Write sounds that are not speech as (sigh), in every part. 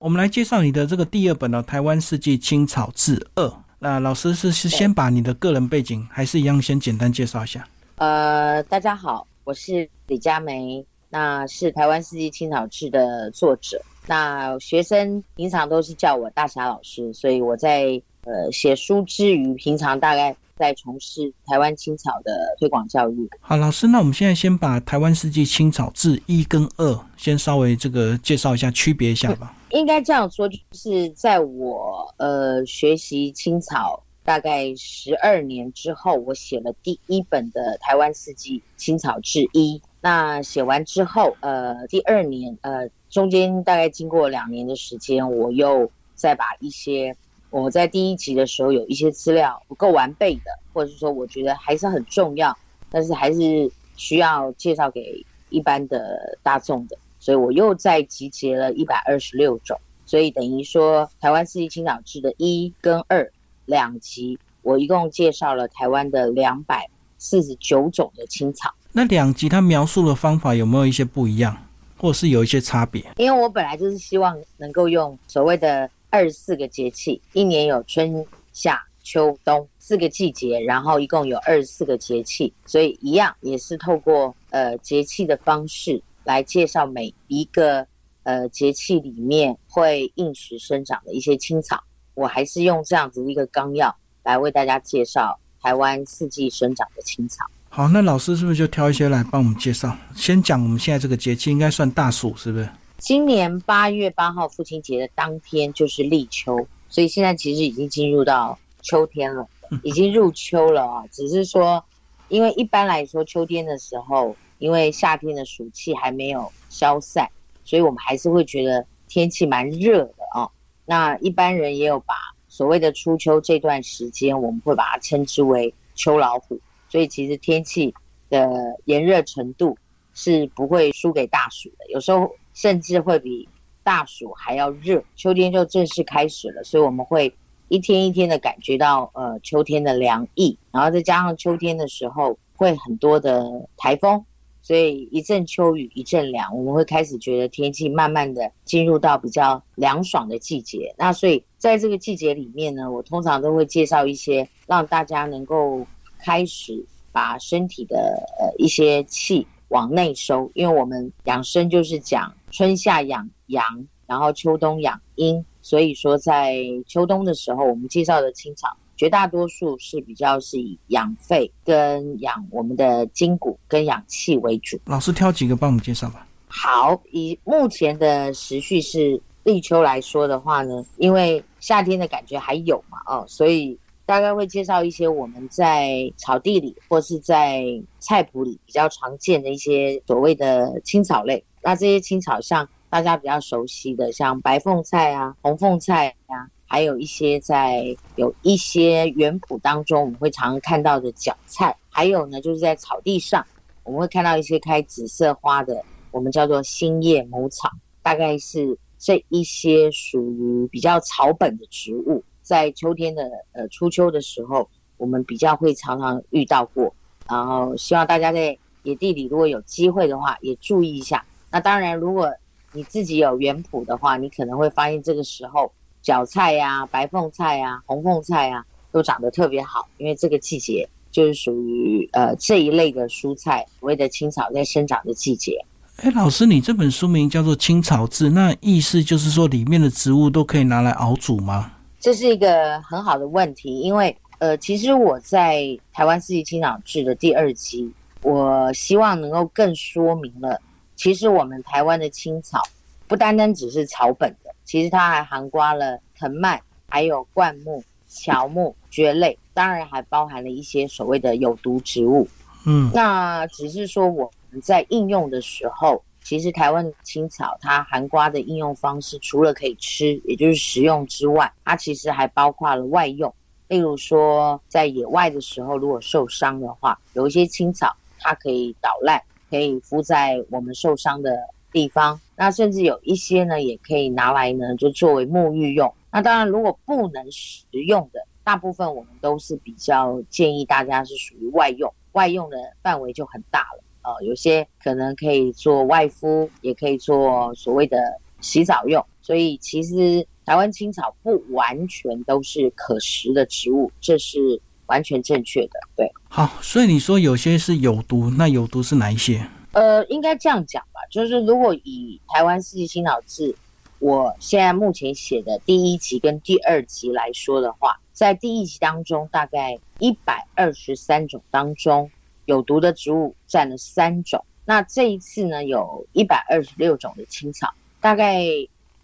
我们来介绍你的这个第二本呢，《台湾四季青草志二》。那老师是是先把你的个人背景，还是一样先简单介绍一下？呃，大家好，我是李佳梅，那是《台湾四季青草志》的作者。那学生平常都是叫我大侠老师，所以我在呃写书之余，平常大概。在从事台湾青草的推广教育。好，老师，那我们现在先把台湾四季青草志一跟二先稍微这个介绍一下，区别一下吧。应该这样说，就是在我呃学习青草大概十二年之后，我写了第一本的台湾四季青草志一。那写完之后，呃，第二年呃中间大概经过两年的时间，我又再把一些。我在第一集的时候有一些资料不够完备的，或者是说我觉得还是很重要，但是还是需要介绍给一般的大众的，所以我又再集结了一百二十六种，所以等于说台湾四季青草志的一跟二两集，我一共介绍了台湾的两百四十九种的青草。那两集它描述的方法有没有一些不一样，或是有一些差别？因为我本来就是希望能够用所谓的。二十四个节气，一年有春夏秋冬四个季节，然后一共有二十四个节气，所以一样也是透过呃节气的方式来介绍每一个呃节气里面会应时生长的一些青草。我还是用这样子一个纲要来为大家介绍台湾四季生长的青草。好，那老师是不是就挑一些来帮我们介绍？先讲我们现在这个节气，应该算大暑，是不是？今年八月八号父亲节的当天就是立秋，所以现在其实已经进入到秋天了，(laughs) 已经入秋了啊。只是说，因为一般来说秋天的时候，因为夏天的暑气还没有消散，所以我们还是会觉得天气蛮热的啊。那一般人也有把所谓的初秋这段时间，我们会把它称之为秋老虎。所以其实天气的炎热程度是不会输给大暑的，有时候。甚至会比大暑还要热，秋天就正式开始了，所以我们会一天一天的感觉到呃秋天的凉意，然后再加上秋天的时候会很多的台风，所以一阵秋雨一阵凉，我们会开始觉得天气慢慢的进入到比较凉爽的季节。那所以在这个季节里面呢，我通常都会介绍一些让大家能够开始把身体的呃一些气。往内收，因为我们养生就是讲春夏养阳，然后秋冬养阴，所以说在秋冬的时候，我们介绍的青草绝大多数是比较是以养肺跟养我们的筋骨跟氧气为主。老师挑几个帮我们介绍吧。好，以目前的时序是立秋来说的话呢，因为夏天的感觉还有嘛，哦，所以。大概会介绍一些我们在草地里或是在菜谱里比较常见的一些所谓的青草类。那这些青草像大家比较熟悉的，像白凤菜啊、红凤菜啊，还有一些在有一些园圃当中我们会常常看到的角菜，还有呢就是在草地上我们会看到一些开紫色花的，我们叫做新叶母草。大概是这一些属于比较草本的植物。在秋天的呃初秋的时候，我们比较会常常遇到过，然后希望大家在野地里如果有机会的话，也注意一下。那当然，如果你自己有园圃的话，你可能会发现这个时候角菜呀、白凤菜呀、红凤菜呀都长得特别好，因为这个季节就是属于呃这一类的蔬菜，所谓的青草在生长的季节。哎，老师，你这本书名叫做《青草志》，那意思就是说里面的植物都可以拿来熬煮吗？这是一个很好的问题，因为呃，其实我在台湾四季青草志的第二集，我希望能够更说明了，其实我们台湾的青草不单单只是草本的，其实它还含刮了藤蔓，还有灌木、乔木、蕨类，当然还包含了一些所谓的有毒植物。嗯，那只是说我们在应用的时候。其实台湾的青草，它含瓜的应用方式，除了可以吃，也就是食用之外，它其实还包括了外用。例如说，在野外的时候，如果受伤的话，有一些青草，它可以捣烂，可以敷在我们受伤的地方。那甚至有一些呢，也可以拿来呢，就作为沐浴用。那当然，如果不能食用的，大部分我们都是比较建议大家是属于外用，外用的范围就很大了。呃，有些可能可以做外敷，也可以做所谓的洗澡用。所以其实台湾青草不完全都是可食的植物，这是完全正确的。对，好，所以你说有些是有毒，那有毒是哪一些？呃，应该这样讲吧，就是如果以台湾四季青草志，我现在目前写的第一集跟第二集来说的话，在第一集当中，大概一百二十三种当中，有毒的植物占了三种。那这一次呢，有一百二十六种的青草，大概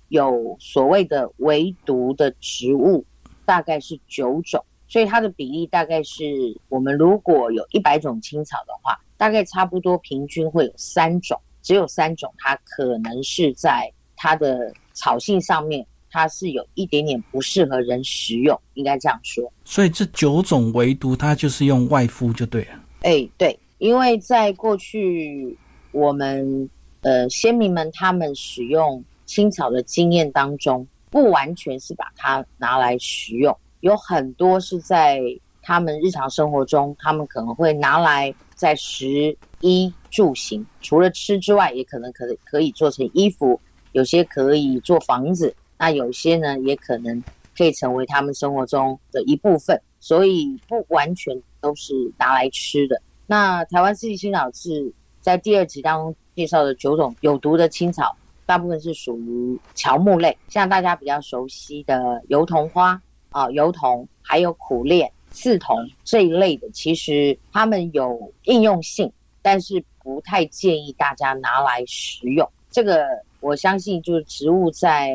有所谓的唯毒的植物，大概是九种，所以它的比例大概是我们如果有一百种青草的话。大概差不多平均会有三种，只有三种，它可能是在它的草性上面，它是有一点点不适合人食用，应该这样说。所以这九种唯独它就是用外敷就对了。哎，对，因为在过去我们呃先民们他们使用青草的经验当中，不完全是把它拿来食用，有很多是在他们日常生活中，他们可能会拿来。在食衣住行，除了吃之外，也可能可可以做成衣服，有些可以做房子，那有些呢，也可能可以成为他们生活中的一部分，所以不完全都是拿来吃的。那台湾四季青草是在第二集当中介绍的九种有毒的青草，大部分是属于乔木类，像大家比较熟悉的油桐花啊，油桐，还有苦楝。刺桐这一类的，其实它们有应用性，但是不太建议大家拿来食用。这个我相信，就是植物在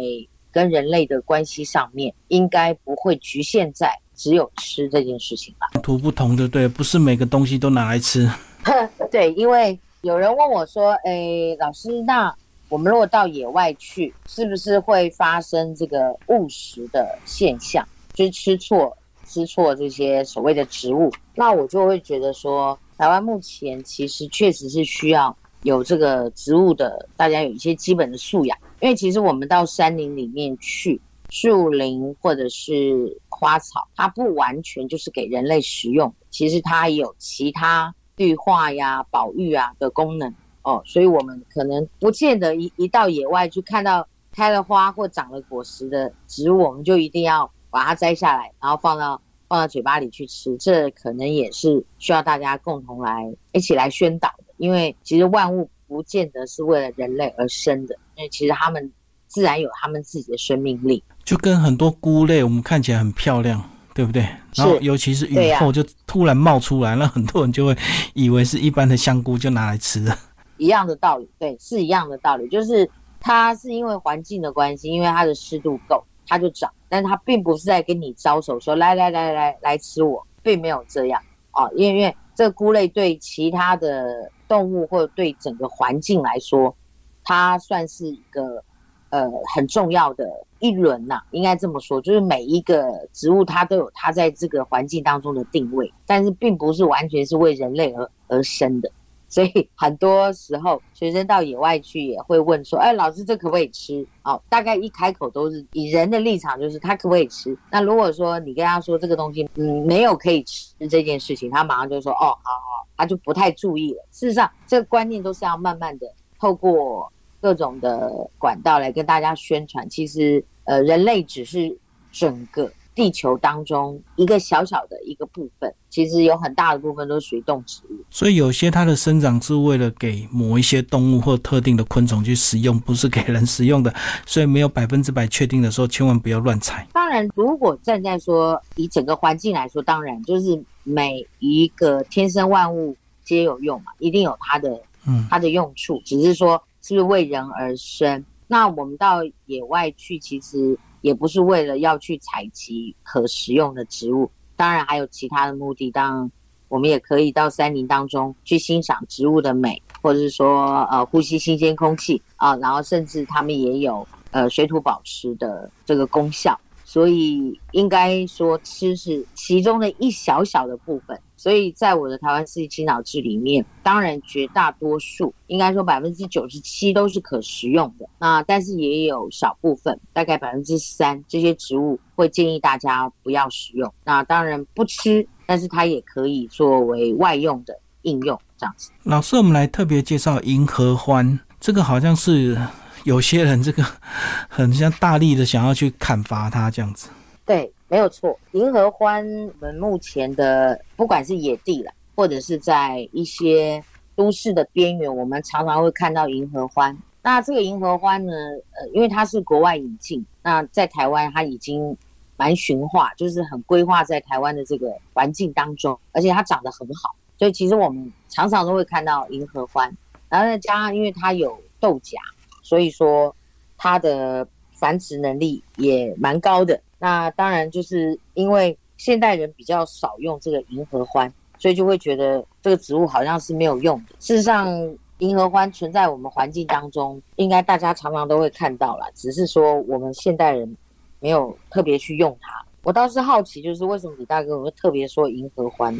跟人类的关系上面，应该不会局限在只有吃这件事情吧。图不同的，对，不是每个东西都拿来吃。(laughs) 对，因为有人问我说：“哎，老师，那我们如果到野外去，是不是会发生这个误食的现象，就是吃错？”吃错这些所谓的植物，那我就会觉得说，台湾目前其实确实是需要有这个植物的，大家有一些基本的素养。因为其实我们到山林里面去，树林或者是花草，它不完全就是给人类食用，其实它也有其他绿化呀、保育啊的功能哦。所以我们可能不见得一一到野外去看到开了花或长了果实的植物，我们就一定要。把它摘下来，然后放到放到嘴巴里去吃，这可能也是需要大家共同来一起来宣导的。因为其实万物不见得是为了人类而生的，因为其实他们自然有他们自己的生命力。就跟很多菇类，我们看起来很漂亮，对不对？然后尤其是雨后就突然冒出来，那很多人就会以为是一般的香菇，就拿来吃了。(laughs) 一样的道理，对，是一样的道理，就是它是因为环境的关系，因为它的湿度够。它就长，但它并不是在跟你招手说来来来来来吃我，并没有这样啊，因为因为这个菇类对其他的动物或者对整个环境来说，它算是一个呃很重要的一轮呐，应该这么说，就是每一个植物它都有它在这个环境当中的定位，但是并不是完全是为人类而而生的。所以很多时候，学生到野外去也会问说：“哎，老师，这可不可以吃？”哦，大概一开口都是以人的立场，就是他可不可以吃？那如果说你跟他说这个东西，嗯，没有可以吃这件事情，他马上就说：“哦，好好。”他就不太注意了。事实上，这个观念都是要慢慢的透过各种的管道来跟大家宣传。其实，呃，人类只是整个。地球当中一个小小的一个部分，其实有很大的部分都属于动植物。所以有些它的生长是为了给某一些动物或特定的昆虫去食用，不是给人食用的。所以没有百分之百确定的时候，千万不要乱采。当然，如果站在说以整个环境来说，当然就是每一个天生万物皆有用嘛，一定有它的嗯它的用处，只是说是不是为人而生。那我们到野外去，其实。也不是为了要去采集可食用的植物，当然还有其他的目的。当然，我们也可以到山林当中去欣赏植物的美，或者是说呃呼吸新鲜空气啊，然后甚至他们也有呃水土保持的这个功效。所以应该说吃是其中的一小小的部分。所以在我的台湾四季青草志里面，当然绝大多数应该说百分之九十七都是可食用的。那但是也有少部分，大概百分之三这些植物会建议大家不要食用。那当然不吃，但是它也可以作为外用的应用这样子。老师，我们来特别介绍银合欢，这个好像是有些人这个 (laughs) 很像大力的想要去砍伐它这样子。对，没有错。银河欢，我们目前的不管是野地了，或者是在一些都市的边缘，我们常常会看到银河欢。那这个银河欢呢，呃，因为它是国外引进，那在台湾它已经蛮驯化，就是很规划在台湾的这个环境当中，而且它长得很好，所以其实我们常常都会看到银河欢。然后再加上因为它有豆荚，所以说它的繁殖能力也蛮高的。那当然，就是因为现代人比较少用这个银合欢，所以就会觉得这个植物好像是没有用的。事实上，银合欢存在我们环境当中，应该大家常常都会看到啦，只是说我们现代人没有特别去用它。我倒是好奇，就是为什么李大哥会特别说银河欢？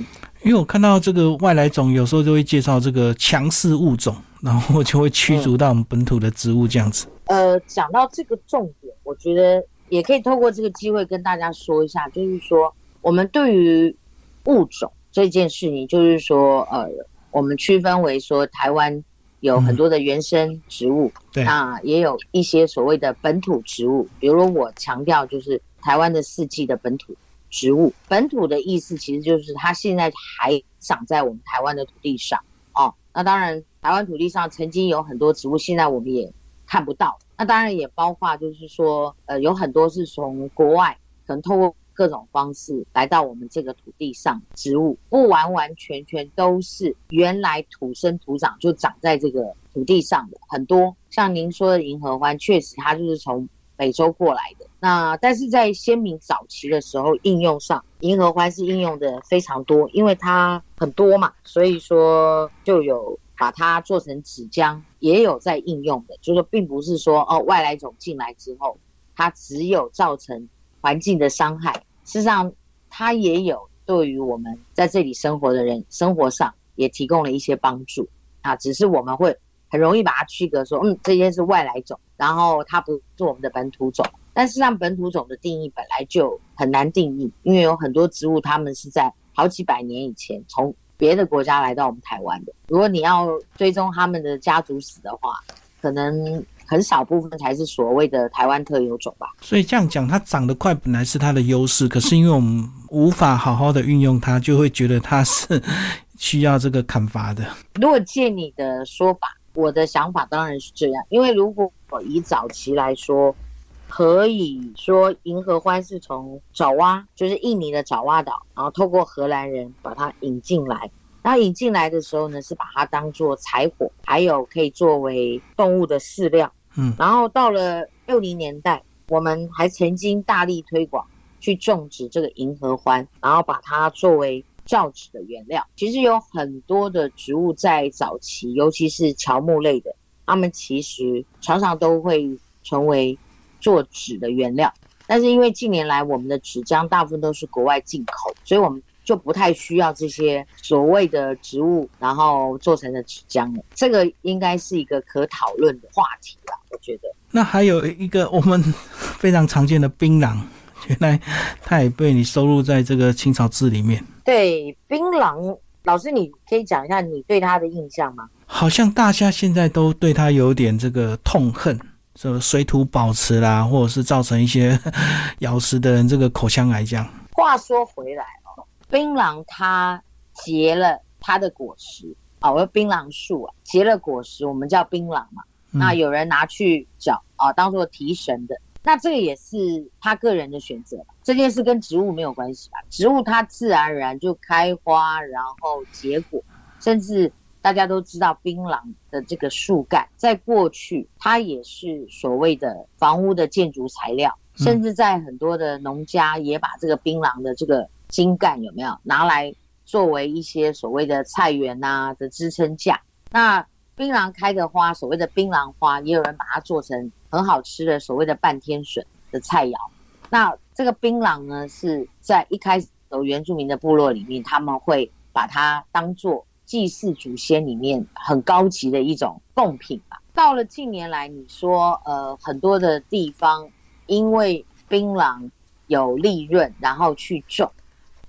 因为我看到这个外来种，有时候就会介绍这个强势物种，然后就会驱逐到我们本土的植物这样子。呃，讲到这个重点，我觉得。也可以透过这个机会跟大家说一下，就是说我们对于物种这件事情，就是说呃，我们区分为说台湾有很多的原生植物，对啊，也有一些所谓的本土植物。比如我强调就是台湾的四季的本土植物，本土的意思其实就是它现在还长在我们台湾的土地上哦。那当然，台湾土地上曾经有很多植物，现在我们也看不到。那当然也包括，就是说，呃，有很多是从国外，可能透过各种方式来到我们这个土地上，植物不完完全全都是原来土生土长就长在这个土地上的。很多像您说的银河欢，确实它就是从美洲过来的。那但是在先民早期的时候，应用上银河欢是应用的非常多，因为它很多嘛，所以说就有。把它做成纸浆，也有在应用的，就是说并不是说哦外来种进来之后，它只有造成环境的伤害，事实上它也有对于我们在这里生活的人生活上也提供了一些帮助啊。只是我们会很容易把它区隔说，嗯，这些是外来种，然后它不是我们的本土种。但事实上，本土种的定义本来就很难定义，因为有很多植物它们是在好几百年以前从。别的国家来到我们台湾的，如果你要追踪他们的家族史的话，可能很少部分才是所谓的台湾特有种吧。所以这样讲，它长得快本来是它的优势，可是因为我们无法好好的运用它，就会觉得它是需要这个砍伐的。如果借你的说法，我的想法当然是这样，因为如果以早期来说。可以说，银河欢是从爪哇，就是印尼的爪哇岛，然后透过荷兰人把它引进来。然后引进来的时候呢，是把它当做柴火，还有可以作为动物的饲料。嗯，然后到了六零年代，我们还曾经大力推广去种植这个银河欢，然后把它作为造纸的原料。其实有很多的植物在早期，尤其是乔木类的，它们其实常常都会成为。做纸的原料，但是因为近年来我们的纸浆大部分都是国外进口，所以我们就不太需要这些所谓的植物，然后做成的纸浆了。这个应该是一个可讨论的话题吧？我觉得。那还有一个我们非常常见的槟榔，原来它也被你收录在这个青草志里面。对，槟榔老师，你可以讲一下你对它的印象吗？好像大家现在都对它有点这个痛恨。这水土保持啦，或者是造成一些 (laughs) 咬食的人这个口腔癌这样。话说回来哦，槟榔它结了它的果实啊，我说槟榔树啊结了果实，我们叫槟榔嘛。那有人拿去嚼啊，当做提神的。那这个也是他个人的选择这件事跟植物没有关系吧？植物它自然而然就开花，然后结果，甚至。大家都知道，槟榔的这个树干，在过去它也是所谓的房屋的建筑材料，甚至在很多的农家也把这个槟榔的这个茎干有没有拿来作为一些所谓的菜园呐的支撑架。那槟榔开的花，所谓的槟榔花，也有人把它做成很好吃的所谓的半天笋的菜肴。那这个槟榔呢，是在一开始有原住民的部落里面，他们会把它当做。祭祀祖先里面很高级的一种贡品吧。到了近年来，你说呃很多的地方因为槟榔有利润，然后去种，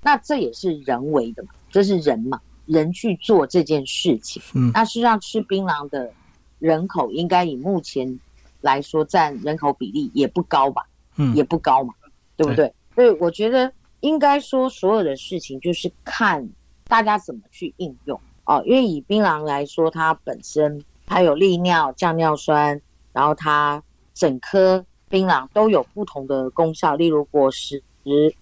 那这也是人为的嘛，这是人嘛，人去做这件事情。嗯，那实际上吃槟榔的人口应该以目前来说占人口比例也不高吧，嗯，也不高嘛，对不对？所以我觉得应该说所有的事情就是看大家怎么去应用哦。因为以槟榔来说，它本身它有利尿、降尿酸，然后它整颗槟榔都有不同的功效，例如果实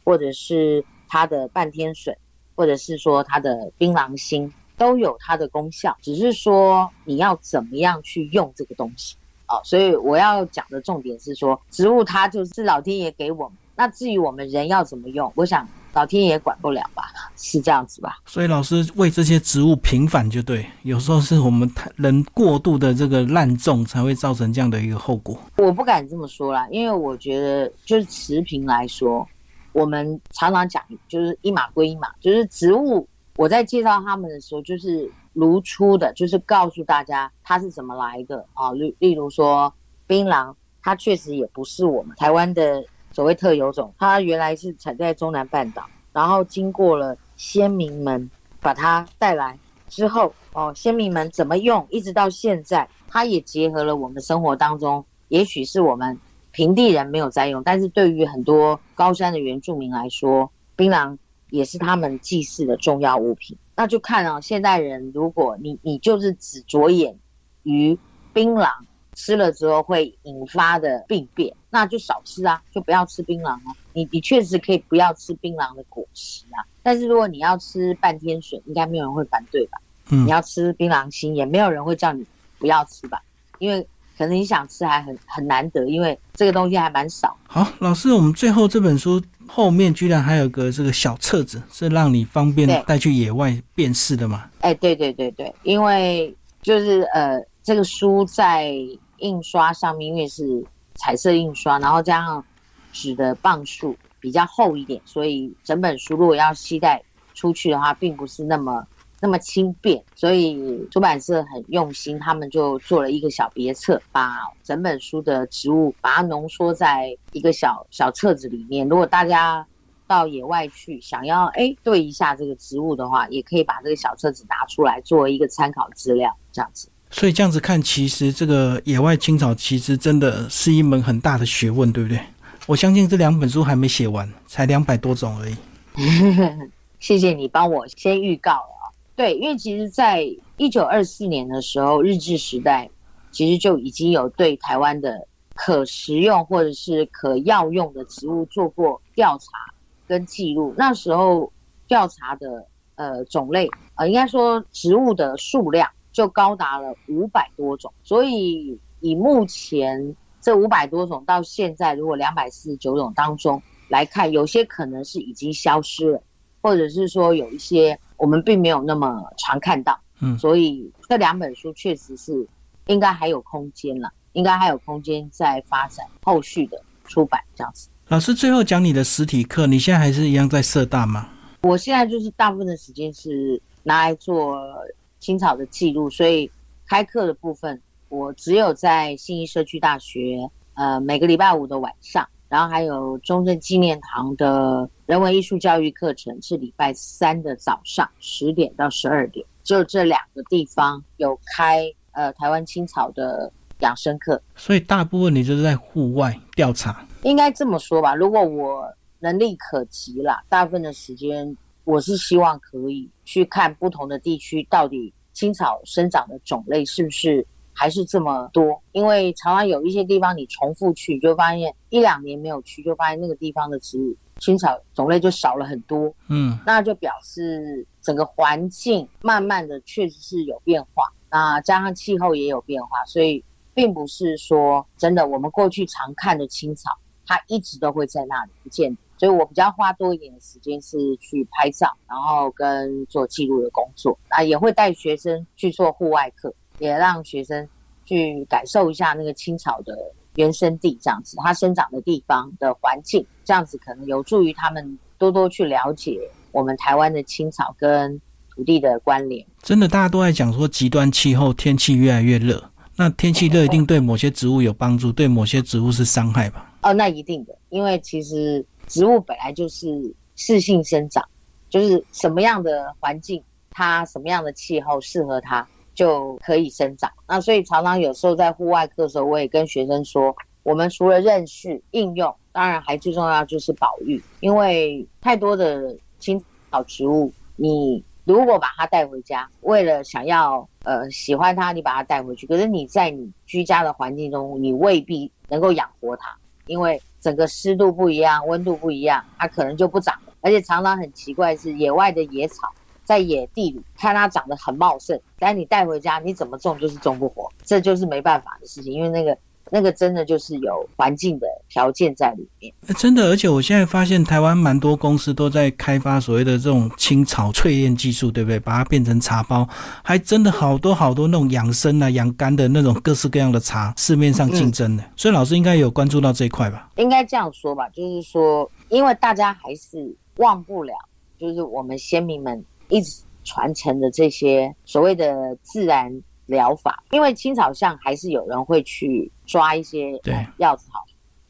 或者是它的半天水，或者是说它的槟榔心。都有它的功效，只是说你要怎么样去用这个东西哦。所以我要讲的重点是说，植物它就是老天爷给我们，那至于我们人要怎么用，我想老天爷管不了吧，是这样子吧？所以老师为这些植物平反就对，有时候是我们人过度的这个滥种才会造成这样的一个后果。我不敢这么说啦，因为我觉得就是持平来说，我们常常讲就是一码归一码，就是植物。我在介绍他们的时候，就是如初的，就是告诉大家它是怎么来的啊。例例如说，槟榔，它确实也不是我们台湾的所谓特有种，它原来是产在中南半岛，然后经过了先民们把它带来之后，哦，先民们怎么用，一直到现在，它也结合了我们生活当中，也许是我们平地人没有在用，但是对于很多高山的原住民来说，槟榔。也是他们祭祀的重要物品，那就看啊，现代人如果你你就是只着眼于槟榔吃了之后会引发的病变，那就少吃啊，就不要吃槟榔啊。你你确实可以不要吃槟榔的果实啊，但是如果你要吃半天水，应该没有人会反对吧？嗯，你要吃槟榔心，也没有人会叫你不要吃吧？因为可能你想吃还很很难得，因为这个东西还蛮少。好，老师，我们最后这本书。后面居然还有个这个小册子，是让你方便带去野外辨识的吗？哎，对对对对，因为就是呃，这个书在印刷上面，因为是彩色印刷，然后加上纸的磅数比较厚一点，所以整本书如果要携带出去的话，并不是那么。那么轻便，所以出版社很用心，他们就做了一个小别册，把整本书的植物把它浓缩在一个小小册子里面。如果大家到野外去想要哎对一下这个植物的话，也可以把这个小册子拿出来作为一个参考资料，这样子。所以这样子看，其实这个野外青草其实真的是一门很大的学问，对不对？我相信这两本书还没写完，才两百多种而已。(laughs) 谢谢你帮我先预告了。对，因为其实，在一九二四年的时候，日治时代其实就已经有对台湾的可食用或者是可药用的植物做过调查跟记录。那时候调查的呃种类，呃，应该说植物的数量就高达了五百多种。所以以目前这五百多种到现在，如果两百四十九种当中来看，有些可能是已经消失了，或者是说有一些。我们并没有那么常看到，嗯，所以这两本书确实是应该还有空间了，应该还有空间在发展后续的出版这样子。老师最后讲你的实体课，你现在还是一样在社大吗？我现在就是大部分的时间是拿来做青草的记录，所以开课的部分我只有在信义社区大学，呃，每个礼拜五的晚上。然后还有中正纪念堂的人文艺术教育课程是礼拜三的早上十点到十二点，就这两个地方有开呃台湾青草的养生课。所以大部分你就是在户外调查，应该这么说吧。如果我能力可及啦，大部分的时间我是希望可以去看不同的地区到底青草生长的种类是不是。还是这么多，因为常常有一些地方你重复去，就发现一两年没有去，就发现那个地方的植物青草种类就少了很多。嗯，那就表示整个环境慢慢的确实是有变化，那加上气候也有变化，所以并不是说真的我们过去常看的青草，它一直都会在那里不见。所以我比较花多一点的时间是去拍照，然后跟做记录的工作，啊，也会带学生去做户外课。也让学生去感受一下那个青草的原生地，这样子它生长的地方的环境，这样子可能有助于他们多多去了解我们台湾的青草跟土地的关联。真的，大家都在讲说极端气候，天气越来越热，那天气热一定对某些植物有帮助，对某些植物是伤害吧？哦，那一定的，因为其实植物本来就是适性生长，就是什么样的环境，它什么样的气候适合它。就可以生长。那所以常常有时候在户外课的时候，我也跟学生说，我们除了认识应用，当然还最重要就是保育，因为太多的青草植物，你如果把它带回家，为了想要呃喜欢它，你把它带回去，可是你在你居家的环境中，你未必能够养活它，因为整个湿度不一样，温度不一样，它可能就不长了。而且常常很奇怪是野外的野草。在野地里看它长得很茂盛，但你带回家你怎么种就是种不活，这就是没办法的事情，因为那个那个真的就是有环境的条件在里面。真的，而且我现在发现台湾蛮多公司都在开发所谓的这种青草淬炼技术，对不对？把它变成茶包，还真的好多好多那种养生啊、养肝的那种各式各样的茶，市面上竞争的。所以老师应该有关注到这一块吧？应该这样说吧，就是说，因为大家还是忘不了，就是我们先民们。一直传承的这些所谓的自然疗法，因为青草巷还是有人会去抓一些药草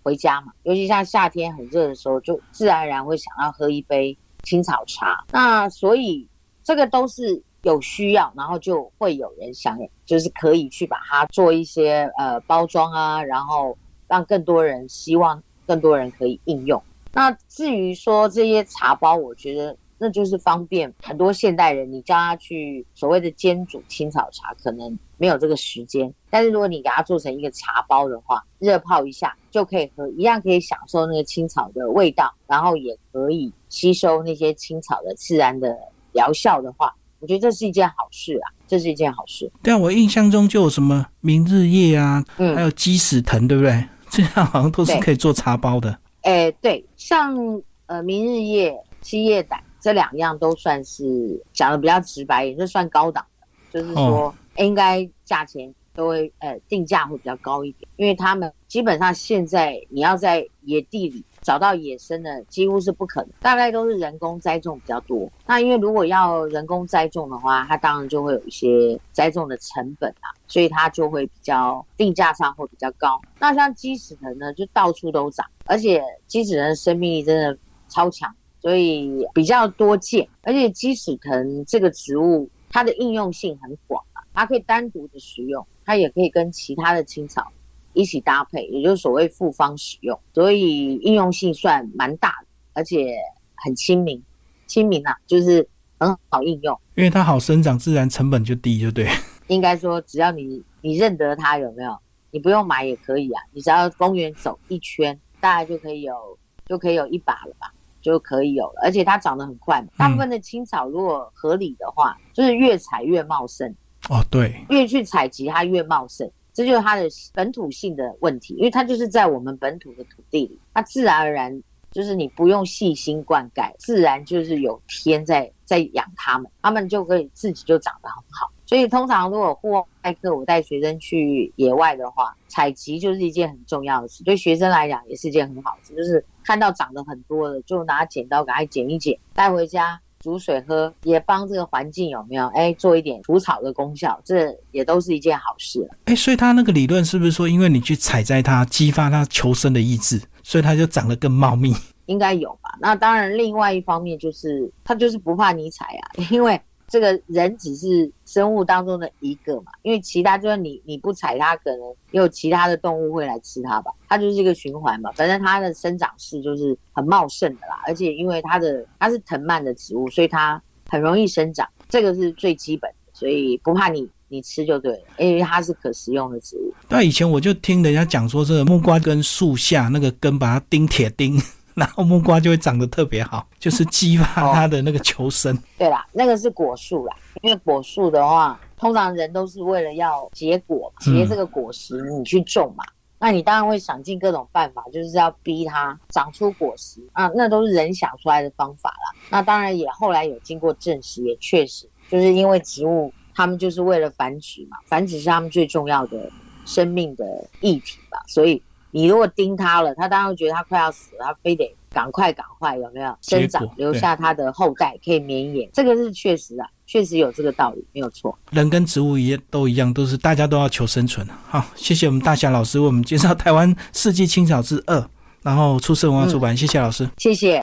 回家嘛，尤其像夏天很热的时候，就自然而然会想要喝一杯青草茶。那所以这个都是有需要，然后就会有人想，就是可以去把它做一些呃包装啊，然后让更多人希望更多人可以应用。那至于说这些茶包，我觉得。那就是方便很多现代人，你叫他去所谓的煎煮青草茶，可能没有这个时间。但是如果你给他做成一个茶包的话，热泡一下就可以喝，一样可以享受那个青草的味道，然后也可以吸收那些青草的自然的疗效的话，我觉得这是一件好事啊，这是一件好事。对啊，我印象中就有什么明日叶啊，嗯，还有鸡屎藤，对不对？(laughs) 这样好像都是可以做茶包的。哎，对，像呃明日叶、七叶胆。这两样都算是讲的比较直白，也是算高档的，就是说应该价钱都会呃定价会比较高一点，因为他们基本上现在你要在野地里找到野生的几乎是不可能，大概都是人工栽种比较多。那因为如果要人工栽种的话，它当然就会有一些栽种的成本啊，所以它就会比较定价上会比较高。那像鸡屎藤呢，就到处都长，而且鸡屎藤的生命力真的超强。所以比较多见，而且鸡屎藤这个植物，它的应用性很广啊，它可以单独的使用，它也可以跟其他的青草一起搭配，也就是所谓复方使用，所以应用性算蛮大的，而且很亲民，亲民啊，就是很好应用，因为它好生长，自然成本就低，就对。应该说，只要你你认得它有没有，你不用买也可以啊，你只要公园走一圈，大概就可以有就可以有一把了吧。就可以有了，而且它长得很快。大部分的青草如果合理的话，就是越采越茂盛。哦，对，越去采集它越茂盛，这就是它的本土性的问题，因为它就是在我们本土的土地里，它自然而然就是你不用细心灌溉，自然就是有天在在养它们，它们就可以自己就长得很好。所以通常如果户外课我带学生去野外的话，采集就是一件很重要的事，对学生来讲也是一件很好的事，就是看到长得很多的，就拿剪刀给它剪一剪，带回家煮水喝，也帮这个环境有没有哎做一点除草的功效，这也都是一件好事。哎，所以他那个理论是不是说，因为你去采摘它，激发它求生的意志，所以它就长得更茂密？应该有吧？那当然，另外一方面就是它就是不怕你采啊，(laughs) 因为。这个人只是生物当中的一个嘛，因为其他就是你你不踩它，可能也有其他的动物会来吃它吧，它就是一个循环嘛。反正它的生长势就是很茂盛的啦，而且因为它的它是藤蔓的植物，所以它很容易生长，这个是最基本的，所以不怕你你吃就对了，因为它是可食用的植物。那以前我就听人家讲说，这个木瓜跟树下那个根把它钉铁钉。然后木瓜就会长得特别好，就是激发 (laughs) 它的那个求生。对啦，那个是果树啦，因为果树的话，通常人都是为了要结果，结这个果实，你去种嘛。那你当然会想尽各种办法，就是要逼它长出果实啊，那都是人想出来的方法啦。那当然也后来有经过证实，也确实就是因为植物它们就是为了繁殖嘛，繁殖是它们最重要的生命的议题吧，所以。你如果盯它了，它当然会觉得它快要死了，它非得赶快赶快，有没有生长留下它的后代可以绵延？这个是确实啊，确实有这个道理，没有错。人跟植物一样都一样，都是大家都要求生存。好，谢谢我们大侠老师为我们介绍台湾四季青草之二，然后出色文化出版，谢谢老师，谢谢。